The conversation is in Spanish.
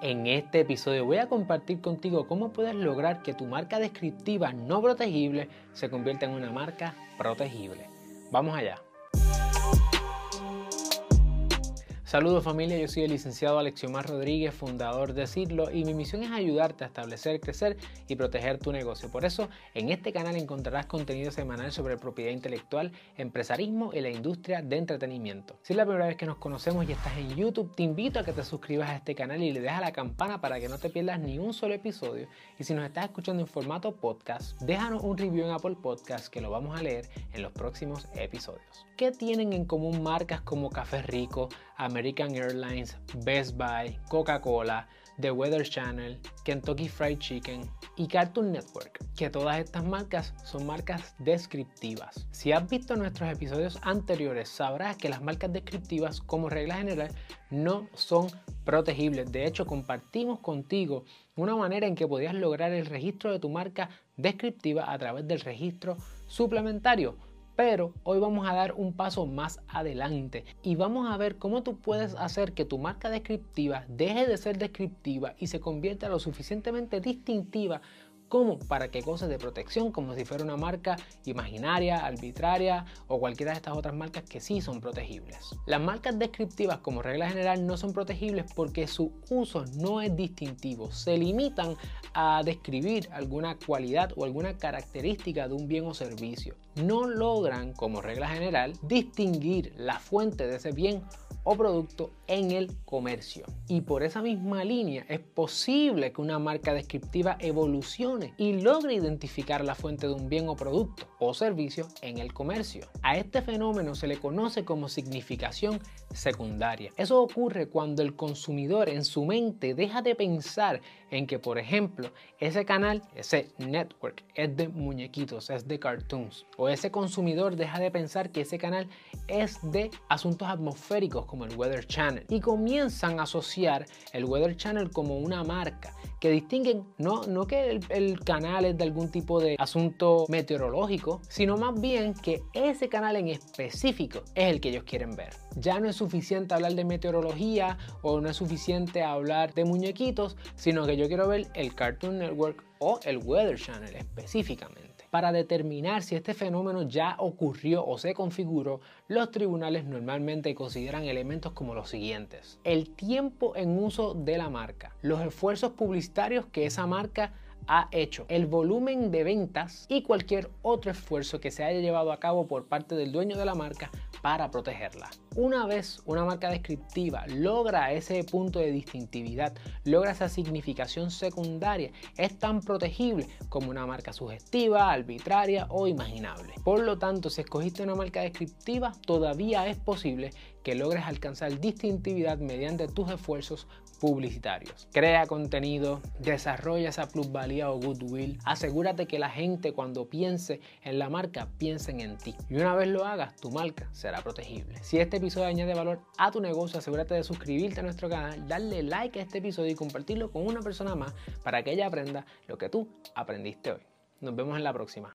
En este episodio voy a compartir contigo cómo puedes lograr que tu marca descriptiva no protegible se convierta en una marca protegible. Vamos allá. Saludos familia, yo soy el licenciado Alexiomar Rodríguez, fundador de Cirlo y mi misión es ayudarte a establecer, crecer y proteger tu negocio. Por eso en este canal encontrarás contenido semanal sobre propiedad intelectual, empresarismo y la industria de entretenimiento. Si es la primera vez que nos conocemos y estás en YouTube, te invito a que te suscribas a este canal y le dejes a la campana para que no te pierdas ni un solo episodio. Y si nos estás escuchando en formato podcast, déjanos un review en Apple Podcast que lo vamos a leer en los próximos episodios. ¿Qué tienen en común marcas como Café Rico, American Airlines, Best Buy, Coca-Cola, The Weather Channel, Kentucky Fried Chicken y Cartoon Network, que todas estas marcas son marcas descriptivas. Si has visto nuestros episodios anteriores, sabrás que las marcas descriptivas, como regla general, no son protegibles. De hecho, compartimos contigo una manera en que podías lograr el registro de tu marca descriptiva a través del registro suplementario pero hoy vamos a dar un paso más adelante y vamos a ver cómo tú puedes hacer que tu marca descriptiva deje de ser descriptiva y se convierta lo suficientemente distintiva como para que cosas de protección, como si fuera una marca imaginaria, arbitraria o cualquiera de estas otras marcas que sí son protegibles. Las marcas descriptivas como regla general no son protegibles porque su uso no es distintivo, se limitan a describir alguna cualidad o alguna característica de un bien o servicio. No logran, como regla general, distinguir la fuente de ese bien o producto en el comercio. Y por esa misma línea es posible que una marca descriptiva evolucione y logre identificar la fuente de un bien o producto o servicio en el comercio. A este fenómeno se le conoce como significación secundaria. Eso ocurre cuando el consumidor en su mente deja de pensar en que, por ejemplo, ese canal, ese network es de muñequitos, es de cartoons, o ese consumidor deja de pensar que ese canal es de asuntos atmosféricos el Weather Channel y comienzan a asociar el Weather Channel como una marca que distinguen no, no que el, el, canal es de algún tipo de asunto meteorológico, sino más bien que ese canal en específico es el que ellos quieren ver. Ya no es suficiente hablar de meteorología o no es suficiente hablar de muñequitos, sino que yo quiero ver el Cartoon Network o el Weather Channel específicamente. Para determinar si este fenómeno ya ocurrió o se configuró, los tribunales normalmente consideran elementos como los siguientes. El tiempo en uso de la marca, los esfuerzos publicitarios que esa marca ha hecho, el volumen de ventas y cualquier otro esfuerzo que se haya llevado a cabo por parte del dueño de la marca para protegerla. Una vez una marca descriptiva logra ese punto de distintividad, logra esa significación secundaria, es tan protegible como una marca sugestiva, arbitraria o imaginable. Por lo tanto, si escogiste una marca descriptiva, todavía es posible que logres alcanzar distintividad mediante tus esfuerzos publicitarios. Crea contenido, desarrolla esa plusvalía o goodwill, asegúrate que la gente cuando piense en la marca piensen en ti. Y una vez lo hagas, tu marca será protegible. Si este episodio añade valor a tu negocio, asegúrate de suscribirte a nuestro canal, darle like a este episodio y compartirlo con una persona más para que ella aprenda lo que tú aprendiste hoy. Nos vemos en la próxima.